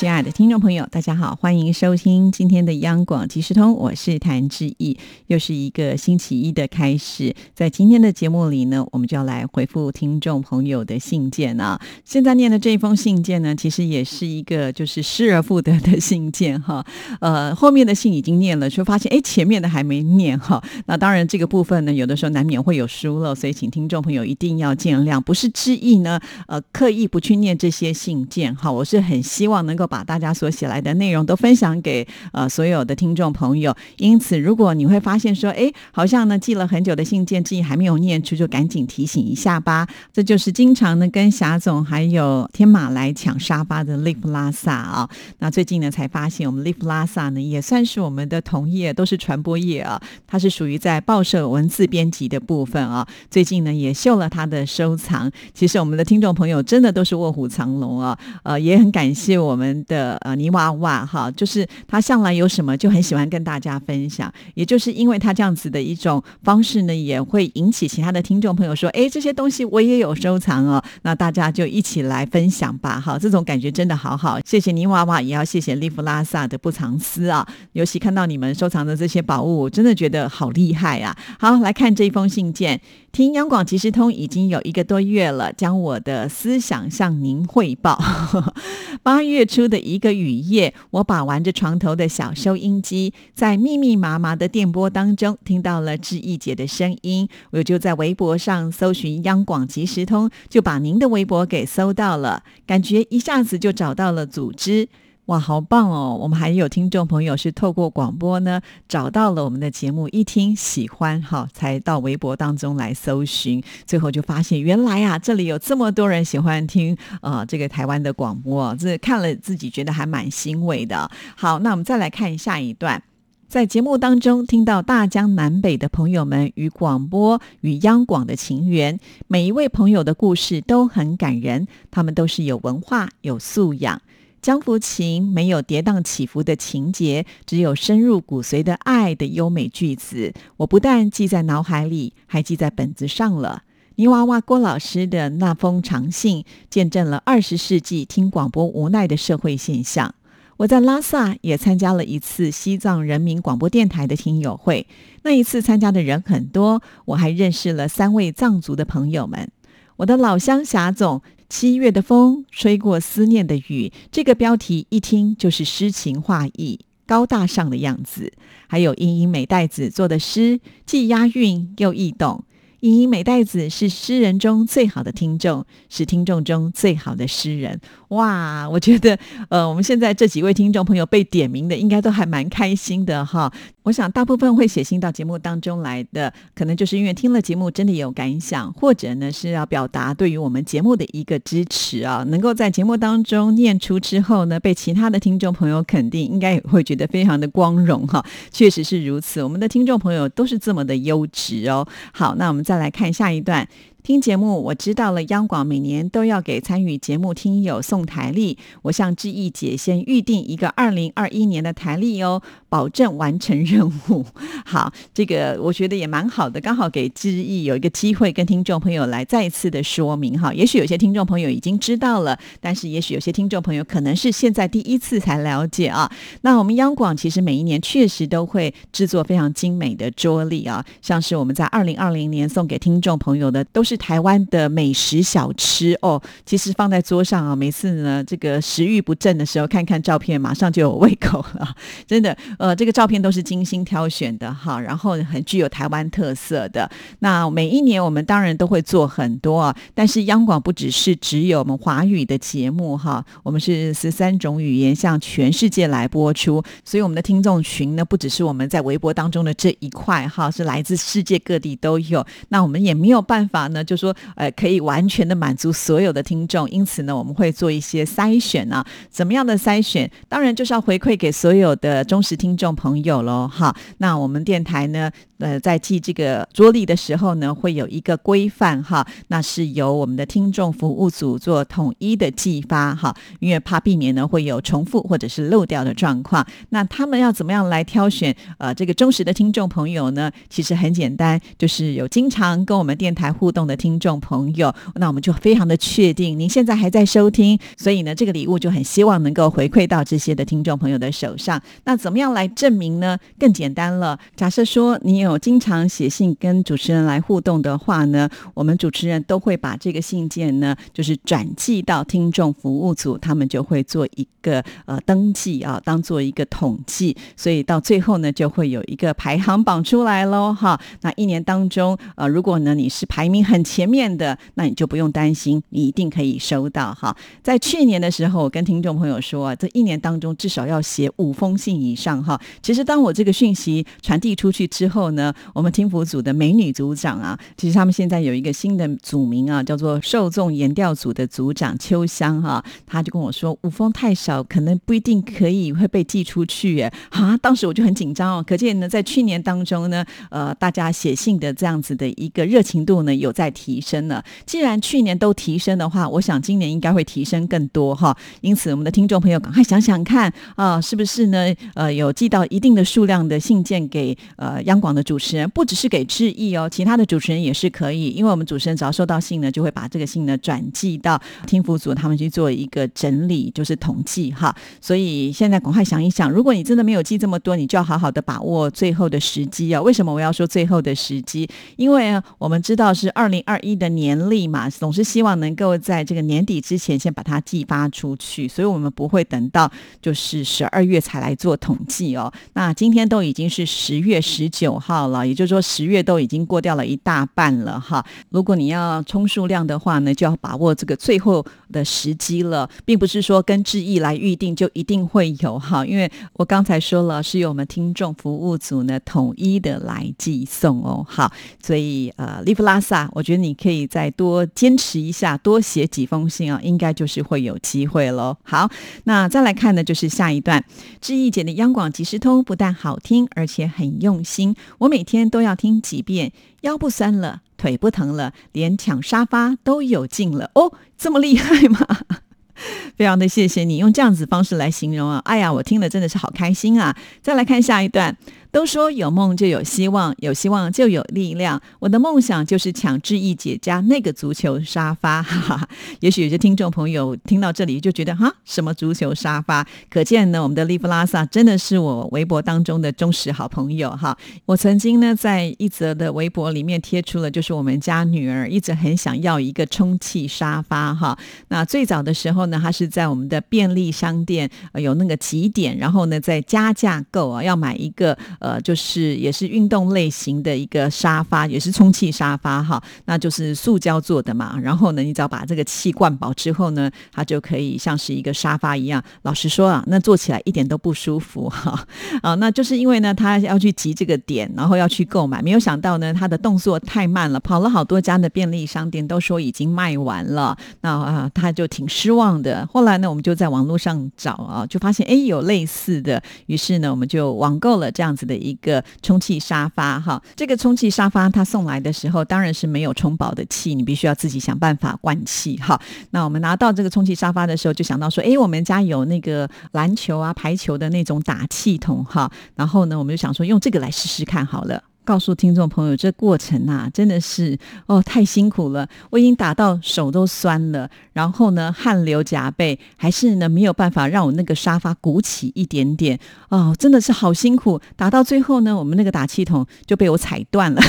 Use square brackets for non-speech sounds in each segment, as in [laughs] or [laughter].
亲爱的听众朋友，大家好，欢迎收听今天的央广即时通，我是谭志毅，又是一个星期一的开始。在今天的节目里呢，我们就要来回复听众朋友的信件啊。现在念的这一封信件呢，其实也是一个就是失而复得的信件哈。呃，后面的信已经念了，就发现哎，前面的还没念哈。那当然这个部分呢，有的时候难免会有疏漏，所以请听众朋友一定要见谅。不是志毅呢，呃，刻意不去念这些信件哈，我是很希望能够。把大家所写来的内容都分享给呃所有的听众朋友，因此如果你会发现说，哎，好像呢寄了很久的信件，自己还没有念出，就赶紧提醒一下吧。这就是经常呢跟霞总还有天马来抢沙发的 Live 拉萨啊。那最近呢才发现，我们 Live 拉萨呢也算是我们的同业，都是传播业啊。它是属于在报社文字编辑的部分啊。最近呢也秀了他的收藏。其实我们的听众朋友真的都是卧虎藏龙啊。呃，也很感谢我们。的呃泥娃娃哈，就是他向来有什么就很喜欢跟大家分享，也就是因为他这样子的一种方式呢，也会引起其他的听众朋友说，哎，这些东西我也有收藏哦，那大家就一起来分享吧，哈，这种感觉真的好好，谢谢泥娃娃，也要谢谢利弗拉萨的不藏私啊，尤其看到你们收藏的这些宝物，我真的觉得好厉害啊。好，来看这一封信件。听央广即时通已经有一个多月了，将我的思想向您汇报。[laughs] 八月初的一个雨夜，我把玩着床头的小收音机，在密密麻麻的电波当中听到了志毅姐的声音，我就在微博上搜寻央广即时通，就把您的微博给搜到了，感觉一下子就找到了组织。哇，好棒哦！我们还有听众朋友是透过广播呢找到了我们的节目，一听喜欢哈，才到微博当中来搜寻，最后就发现原来啊，这里有这么多人喜欢听啊这个台湾的广播，这看了自己觉得还蛮欣慰的。好，那我们再来看下一段，在节目当中听到大江南北的朋友们与广播与央广的情缘，每一位朋友的故事都很感人，他们都是有文化、有素养。江福琴没有跌宕起伏的情节，只有深入骨髓的爱的优美句子。我不但记在脑海里，还记在本子上了。泥娃娃郭老师的那封长信，见证了二十世纪听广播无奈的社会现象。我在拉萨也参加了一次西藏人民广播电台的听友会，那一次参加的人很多，我还认识了三位藏族的朋友们。我的老乡霞总。七月的风吹过思念的雨，这个标题一听就是诗情画意、高大上的样子。还有英英美袋子做的诗，既押韵又易懂。英英美袋子是诗人中最好的听众，是听众中最好的诗人。哇，我觉得，呃，我们现在这几位听众朋友被点名的，应该都还蛮开心的哈。我想，大部分会写信到节目当中来的，可能就是因为听了节目真的有感想，或者呢是要表达对于我们节目的一个支持啊。能够在节目当中念出之后呢，被其他的听众朋友肯定，应该也会觉得非常的光荣哈。确实是如此，我们的听众朋友都是这么的优质哦。好，那我们再来看下一段。听节目，我知道了。央广每年都要给参与节目听友送台历，我向志毅姐先预定一个二零二一年的台历哦，保证完成任务。[laughs] 好，这个我觉得也蛮好的，刚好给志毅有一个机会跟听众朋友来再一次的说明哈。也许有些听众朋友已经知道了，但是也许有些听众朋友可能是现在第一次才了解啊。那我们央广其实每一年确实都会制作非常精美的桌历啊，像是我们在二零二零年送给听众朋友的都是。是台湾的美食小吃哦，其实放在桌上啊，每次呢这个食欲不振的时候，看看照片，马上就有胃口了。[laughs] 真的，呃，这个照片都是精心挑选的哈，然后很具有台湾特色的。那每一年我们当然都会做很多，但是央广不只是只有我们华语的节目哈，我们是十三种语言向全世界来播出，所以我们的听众群呢，不只是我们在微博当中的这一块哈，是来自世界各地都有。那我们也没有办法呢。就说，呃，可以完全的满足所有的听众，因此呢，我们会做一些筛选啊。怎么样的筛选？当然就是要回馈给所有的忠实听听众朋友喽，哈。那我们电台呢，呃，在记这个桌历的时候呢，会有一个规范哈，那是由我们的听众服务组做统一的寄发哈，因为怕避免呢会有重复或者是漏掉的状况。那他们要怎么样来挑选呃这个忠实的听众朋友呢？其实很简单，就是有经常跟我们电台互动的听众朋友，那我们就非常的确定您现在还在收听，所以呢，这个礼物就很希望能够回馈到这些的听众朋友的手上。那怎么样来来证明呢？更简单了，假设说你有经常写信跟主持人来互动的话呢，我们主持人都会把这个信件呢，就是转寄到听众服务组，他们就会做一个呃登记啊，当做一个统计，所以到最后呢，就会有一个排行榜出来喽哈。那一年当中，呃，如果呢你是排名很前面的，那你就不用担心，你一定可以收到哈。在去年的时候，我跟听众朋友说，这一年当中至少要写五封信以上哈。其实当我这个讯息传递出去之后呢，我们听福组的美女组长啊，其实他们现在有一个新的组名啊，叫做受众研调组的组长秋香哈，他就跟我说五封太少，可能不一定可以会被寄出去耶。啊，当时我就很紧张哦，可见呢，在去年当中呢，呃，大家写信的这样子的一个热情度呢，有在提升了。既然去年都提升的话，我想今年应该会提升更多哈。因此，我们的听众朋友赶快想想看啊，是不是呢？呃，有寄到一定的数量的信件给呃央广的主持人，不只是给致意哦，其他的主持人也是可以。因为我们主持人只要收到信呢，就会把这个信呢转寄到听福组，他们去做一个整理，就是统计哈。所以现在赶快想一想，如果你真的没有寄这么多，你就要好好的把握最后的时机啊。为什么我要说最后的时机？因为我们知道是二零二一的年历嘛，总是希望能够在这个年底之前先把它寄发出去，所以我们不会等到就是十二月才来做统计哦。那今天都已经是十月十九号了，也就是说十月都已经过掉了一大半了哈。如果你要充数量的话呢，就要把握这个最后的时机了，并不是说跟志毅来预定就一定会有哈，因为我刚才说了是由我们听众服务组呢统一的来寄送哦。好，所以呃，利弗拉萨，我觉得你可以再多坚持一下，多写几封信啊，应该就是会有机会喽。好，那再来看呢，就是下一段，志毅姐的央广即时通不但好听，而且很用心，我每天都要听几遍，腰不酸了，腿不疼了，连抢沙发都有劲了哦，这么厉害吗？[laughs] 非常的谢谢你用这样子方式来形容啊，哎呀，我听了真的是好开心啊！再来看下一段。都说有梦就有希望，有希望就有力量。我的梦想就是抢志毅姐家那个足球沙发。[laughs] 哈哈，也许有些听众朋友听到这里就觉得哈，什么足球沙发？可见呢，我们的利弗拉萨真的是我微博当中的忠实好朋友哈。我曾经呢，在一则的微博里面贴出了，就是我们家女儿一直很想要一个充气沙发哈。那最早的时候呢，她是在我们的便利商店有那个几点，然后呢，在加价购啊，要买一个。呃，就是也是运动类型的一个沙发，也是充气沙发哈，那就是塑胶做的嘛。然后呢，你只要把这个气灌饱之后呢，它就可以像是一个沙发一样。老实说啊，那坐起来一点都不舒服哈。啊，那就是因为呢，他要去集这个点，然后要去购买，没有想到呢，他的动作太慢了，跑了好多家的便利商店，都说已经卖完了。那啊，他就挺失望的。后来呢，我们就在网络上找啊，就发现哎有类似的，于是呢，我们就网购了这样子。的一个充气沙发哈，这个充气沙发他送来的时候当然是没有充饱的气，你必须要自己想办法灌气哈。那我们拿到这个充气沙发的时候，就想到说，哎，我们家有那个篮球啊、排球的那种打气筒哈，然后呢，我们就想说用这个来试试看好了。告诉听众朋友，这过程啊，真的是哦，太辛苦了。我已经打到手都酸了，然后呢，汗流浃背，还是呢没有办法让我那个沙发鼓起一点点哦，真的是好辛苦。打到最后呢，我们那个打气筒就被我踩断了。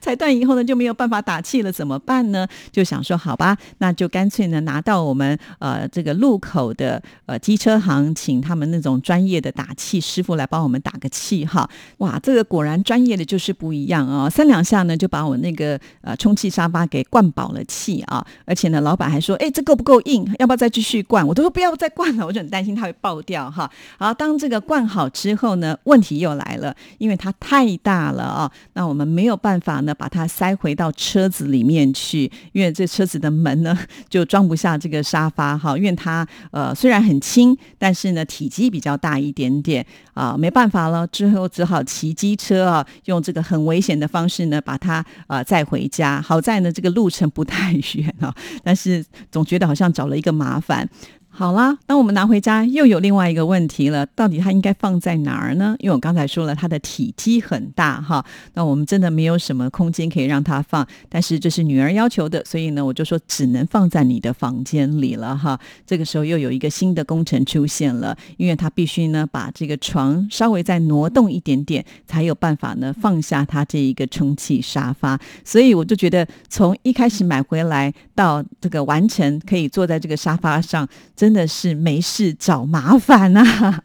踩断以后呢，就没有办法打气了，怎么办呢？就想说，好吧，那就干脆呢，拿到我们呃这个路口的呃机车行，请他们那种专业的打气师傅来帮我们打个气哈。哇，这个果然专业的就是不一样啊！三两下呢，就把我那个呃充气沙发给灌饱了气啊！而且呢，老板还说，哎，这够不够硬？要不要再继续灌？我都说不要再灌了，我就很担心它会爆掉哈。好，当这个灌好之后呢，问题又来了，因为它太大了啊，那我们没有办法。法呢把它塞回到车子里面去，因为这车子的门呢 [laughs] 就装不下这个沙发哈，因为它呃虽然很轻，但是呢体积比较大一点点啊，没办法了，之后只好骑机车啊，用这个很危险的方式呢把它呃载回家。好在呢这个路程不太 [laughs] 远啊，但是总觉得好像找了一个麻烦。好啦，当我们拿回家，又有另外一个问题了，到底它应该放在哪儿呢？因为我刚才说了，它的体积很大哈，那我们真的没有什么空间可以让它放。但是这是女儿要求的，所以呢，我就说只能放在你的房间里了哈。这个时候又有一个新的工程出现了，因为它必须呢把这个床稍微再挪动一点点，才有办法呢放下它这一个充气沙发。所以我就觉得，从一开始买回来到这个完成，可以坐在这个沙发上，真。的是没事找麻烦呐。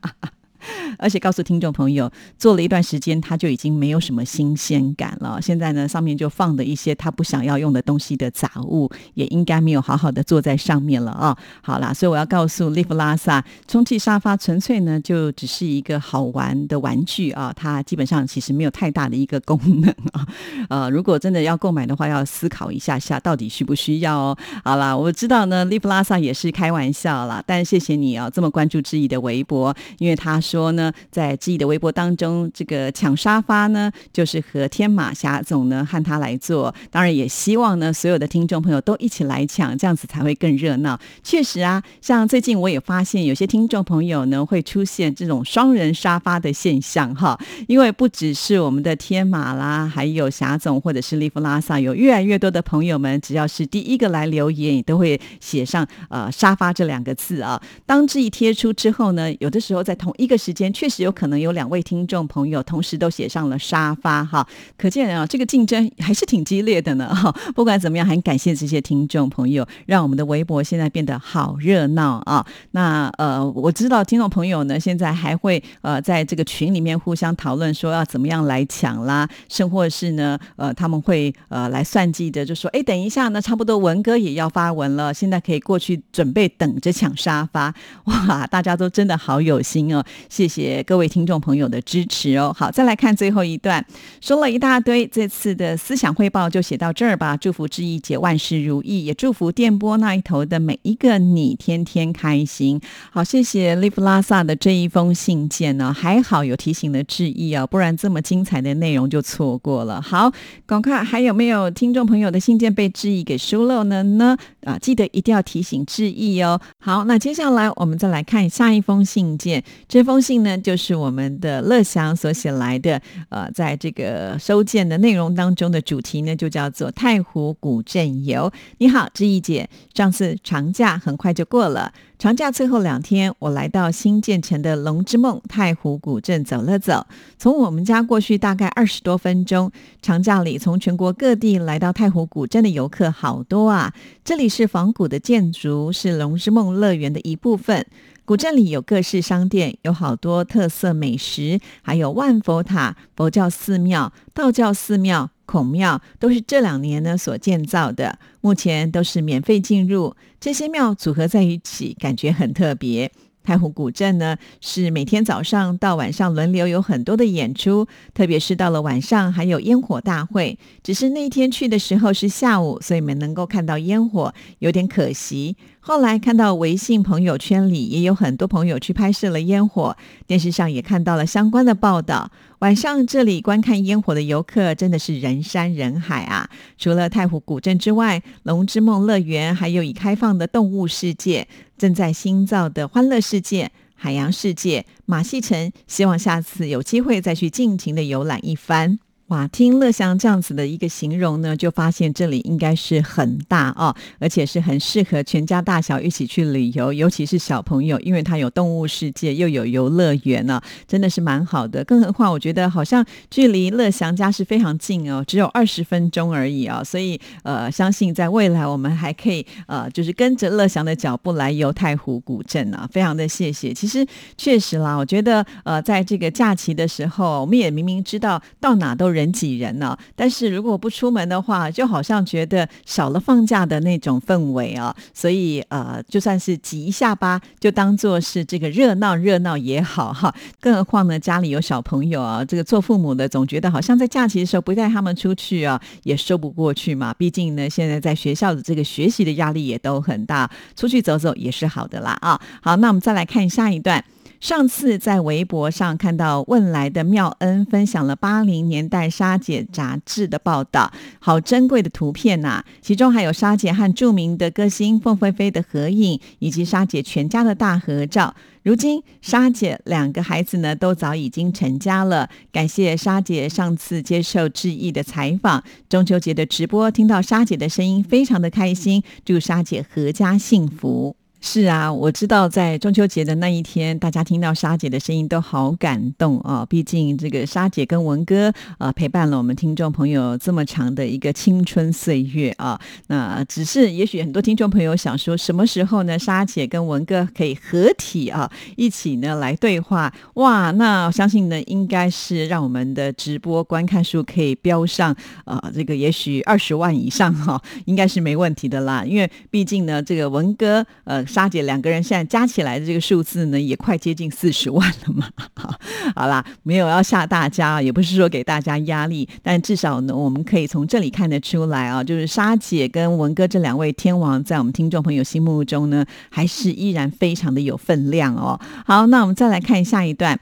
而且告诉听众朋友，做了一段时间，他就已经没有什么新鲜感了。现在呢，上面就放的一些他不想要用的东西的杂物，也应该没有好好的坐在上面了啊。好啦，所以我要告诉利弗拉萨，充气沙发纯粹呢就只是一个好玩的玩具啊，它基本上其实没有太大的一个功能啊。呃，如果真的要购买的话，要思考一下下到底需不需要哦。好啦，我知道呢，利弗拉萨也是开玩笑啦，但谢谢你啊，这么关注志毅的微博，因为他说呢。在自己的微博当中，这个抢沙发呢，就是和天马侠总呢和他来做。当然也希望呢，所有的听众朋友都一起来抢，这样子才会更热闹。确实啊，像最近我也发现有些听众朋友呢会出现这种双人沙发的现象哈，因为不只是我们的天马啦，还有霞总或者是利弗拉萨，有越来越多的朋友们，只要是第一个来留言，也都会写上呃沙发这两个字啊。当这一贴出之后呢，有的时候在同一个时间。确实有可能有两位听众朋友同时都写上了沙发哈，可见啊，这个竞争还是挺激烈的呢 [laughs] 哈。不管怎么样，很感谢这些听众朋友，让我们的微博现在变得好热闹啊。那呃，我知道听众朋友呢，现在还会呃在这个群里面互相讨论说要怎么样来抢啦，甚或是呢呃他们会呃来算计的，就说哎，等一下呢，差不多文哥也要发文了，现在可以过去准备等着抢沙发哇！大家都真的好有心哦，谢谢。各位听众朋友的支持哦，好，再来看最后一段，说了一大堆，这次的思想汇报就写到这儿吧。祝福志毅姐万事如意，也祝福电波那一头的每一个你天天开心。好，谢谢 Live 拉萨的这一封信件呢，还好有提醒了志毅啊，不然这么精彩的内容就错过了。好，赶快还有没有听众朋友的信件被志毅给疏漏了呢？啊，记得一定要提醒志毅哦。好，那接下来我们再来看下一封信件，这封信呢。就是我们的乐祥所写来的，呃，在这个收件的内容当中的主题呢，就叫做太湖古镇游。你好，志毅姐，上次长假很快就过了，长假最后两天，我来到新建成的龙之梦太湖古镇走了走，从我们家过去大概二十多分钟。长假里从全国各地来到太湖古镇的游客好多啊，这里是仿古的建筑，是龙之梦乐园的一部分。古镇里有各式商店，有好多特色美食，还有万佛塔、佛教寺庙、道教寺庙、孔庙，都是这两年呢所建造的。目前都是免费进入，这些庙组合在一起，感觉很特别。太湖古镇呢，是每天早上到晚上轮流有很多的演出，特别是到了晚上还有烟火大会。只是那天去的时候是下午，所以没能够看到烟火，有点可惜。后来看到微信朋友圈里也有很多朋友去拍摄了烟火，电视上也看到了相关的报道。晚上这里观看烟火的游客真的是人山人海啊！除了太湖古镇之外，龙之梦乐园还有已开放的动物世界，正在新造的欢乐世界、海洋世界、马戏城，希望下次有机会再去尽情的游览一番。哇，听乐祥这样子的一个形容呢，就发现这里应该是很大哦，而且是很适合全家大小一起去旅游，尤其是小朋友，因为它有动物世界，又有游乐园呢，真的是蛮好的。更何况我觉得好像距离乐祥家是非常近哦，只有二十分钟而已啊，所以呃，相信在未来我们还可以呃，就是跟着乐祥的脚步来游太湖古镇啊，非常的谢谢。其实确实啦，我觉得呃，在这个假期的时候，我们也明明知道到哪都人。人挤人呢。但是如果不出门的话，就好像觉得少了放假的那种氛围啊。所以呃，就算是挤一下吧，就当做是这个热闹热闹也好哈。更何况呢，家里有小朋友啊，这个做父母的总觉得好像在假期的时候不带他们出去啊，也说不过去嘛。毕竟呢，现在在学校的这个学习的压力也都很大，出去走走也是好的啦啊。好，那我们再来看下一段。上次在微博上看到问来的妙恩分享了八零年代沙姐杂志的报道，好珍贵的图片呐！其中还有沙姐和著名的歌星凤飞飞的合影，以及沙姐全家的大合照。如今沙姐两个孩子呢都早已经成家了。感谢沙姐上次接受志毅的采访，中秋节的直播听到沙姐的声音，非常的开心。祝沙姐阖家幸福。是啊，我知道在中秋节的那一天，大家听到沙姐的声音都好感动啊！毕竟这个沙姐跟文哥啊，陪伴了我们听众朋友这么长的一个青春岁月啊。那只是也许很多听众朋友想说，什么时候呢？沙姐跟文哥可以合体啊，一起呢来对话？哇，那我相信呢，应该是让我们的直播观看数可以飙上啊，这个也许二十万以上哈，应该是没问题的啦。因为毕竟呢，这个文哥呃。沙姐两个人现在加起来的这个数字呢，也快接近四十万了嘛。[laughs] 好啦，没有要吓大家，也不是说给大家压力，但至少呢，我们可以从这里看得出来啊，就是沙姐跟文哥这两位天王，在我们听众朋友心目中呢，还是依然非常的有分量哦。好，那我们再来看下一段。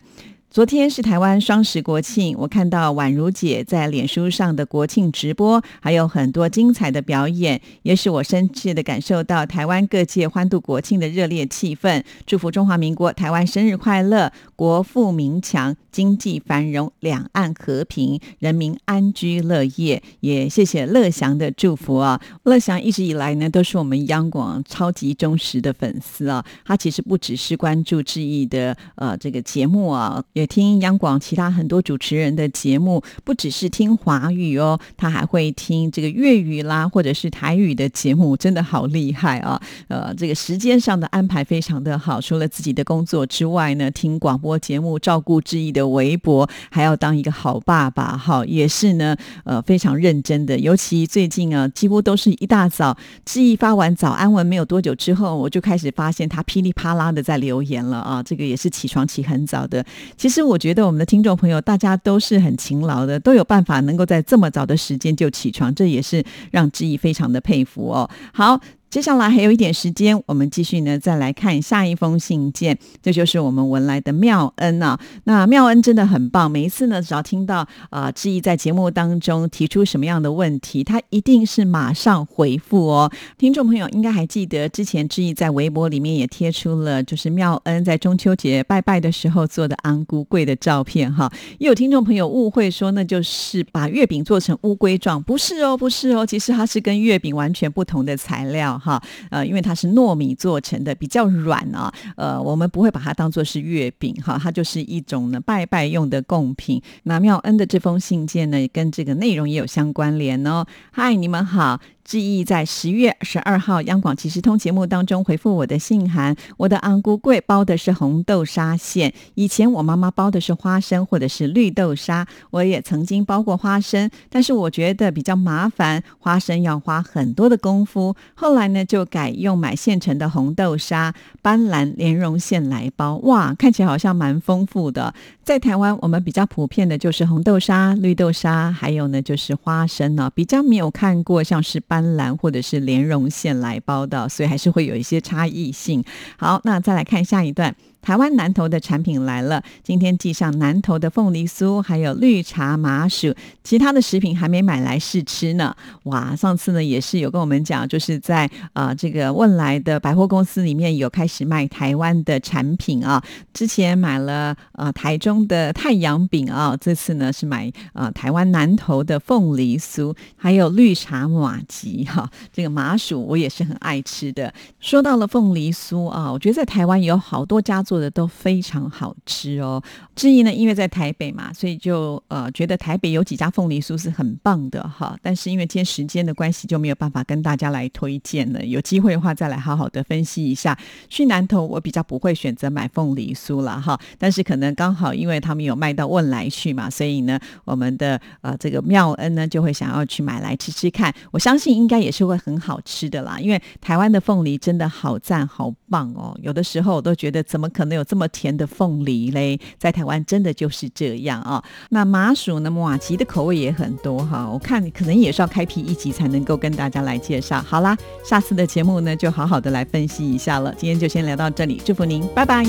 昨天是台湾双十国庆，我看到宛如姐在脸书上的国庆直播，还有很多精彩的表演，也使我深切的感受到台湾各界欢度国庆的热烈气氛。祝福中华民国台湾生日快乐，国富民强，经济繁荣，两岸和平，人民安居乐业。也谢谢乐祥的祝福啊！乐祥一直以来呢，都是我们央广超级忠实的粉丝啊。他其实不只是关注志毅的呃这个节目啊，听央广其他很多主持人的节目，不只是听华语哦，他还会听这个粤语啦，或者是台语的节目，真的好厉害啊！呃，这个时间上的安排非常的好，除了自己的工作之外呢，听广播节目，照顾志毅的微博，还要当一个好爸爸，哈，也是呢，呃，非常认真的。尤其最近啊，几乎都是一大早，志毅发完早安文没有多久之后，我就开始发现他噼里啪啦的在留言了啊，这个也是起床起很早的，其实。其实我觉得我们的听众朋友大家都是很勤劳的，都有办法能够在这么早的时间就起床，这也是让志毅非常的佩服哦。好。接下来还有一点时间，我们继续呢，再来看下一封信件。这就是我们文莱的妙恩啊。那妙恩真的很棒，每一次呢，只要听到啊志毅在节目当中提出什么样的问题，他一定是马上回复哦。听众朋友应该还记得，之前志毅在微博里面也贴出了，就是妙恩在中秋节拜拜的时候做的安菇柜的照片哈。也有听众朋友误会说，那就是把月饼做成乌龟状，不是哦，不是哦，其实它是跟月饼完全不同的材料。哈，呃，因为它是糯米做成的，比较软啊，呃，我们不会把它当做是月饼哈，它就是一种呢拜拜用的贡品。那妙恩的这封信件呢，跟这个内容也有相关联哦。嗨，你们好。志毅在十月十二号央广即时通节目当中回复我的信函，我的安菇柜包的是红豆沙馅。以前我妈妈包的是花生或者是绿豆沙，我也曾经包过花生，但是我觉得比较麻烦，花生要花很多的功夫。后来呢，就改用买现成的红豆沙、斑斓莲蓉馅来包。哇，看起来好像蛮丰富的。在台湾，我们比较普遍的就是红豆沙、绿豆沙，还有呢就是花生呢，比较没有看过像是。斑斓或者是莲蓉馅来包的，所以还是会有一些差异性。好，那再来看下一段。台湾南投的产品来了，今天寄上南投的凤梨酥，还有绿茶麻薯，其他的食品还没买来试吃呢。哇，上次呢也是有跟我们讲，就是在啊这个问来的百货公司里面有开始卖台湾的产品啊。之前买了呃台中的太阳饼啊，这次呢是买呃台湾南投的凤梨酥，还有绿茶马吉哈。这个麻薯我也是很爱吃的。说到了凤梨酥啊，我觉得在台湾有好多家族。做的都非常好吃哦。志毅呢，因为在台北嘛，所以就呃觉得台北有几家凤梨酥是很棒的哈。但是因为今天时间的关系，就没有办法跟大家来推荐了。有机会的话，再来好好的分析一下。去南投，我比较不会选择买凤梨酥了哈。但是可能刚好因为他们有卖到汶来去嘛，所以呢，我们的呃这个妙恩呢就会想要去买来吃吃看。我相信应该也是会很好吃的啦，因为台湾的凤梨真的好赞好棒哦。有的时候我都觉得，怎么可可能有这么甜的凤梨嘞？在台湾真的就是这样啊。那麻薯呢，瓦吉的口味也很多哈。我看可能也是要开辟一集才能够跟大家来介绍。好啦，下次的节目呢，就好好的来分析一下了。今天就先聊到这里，祝福您，拜拜。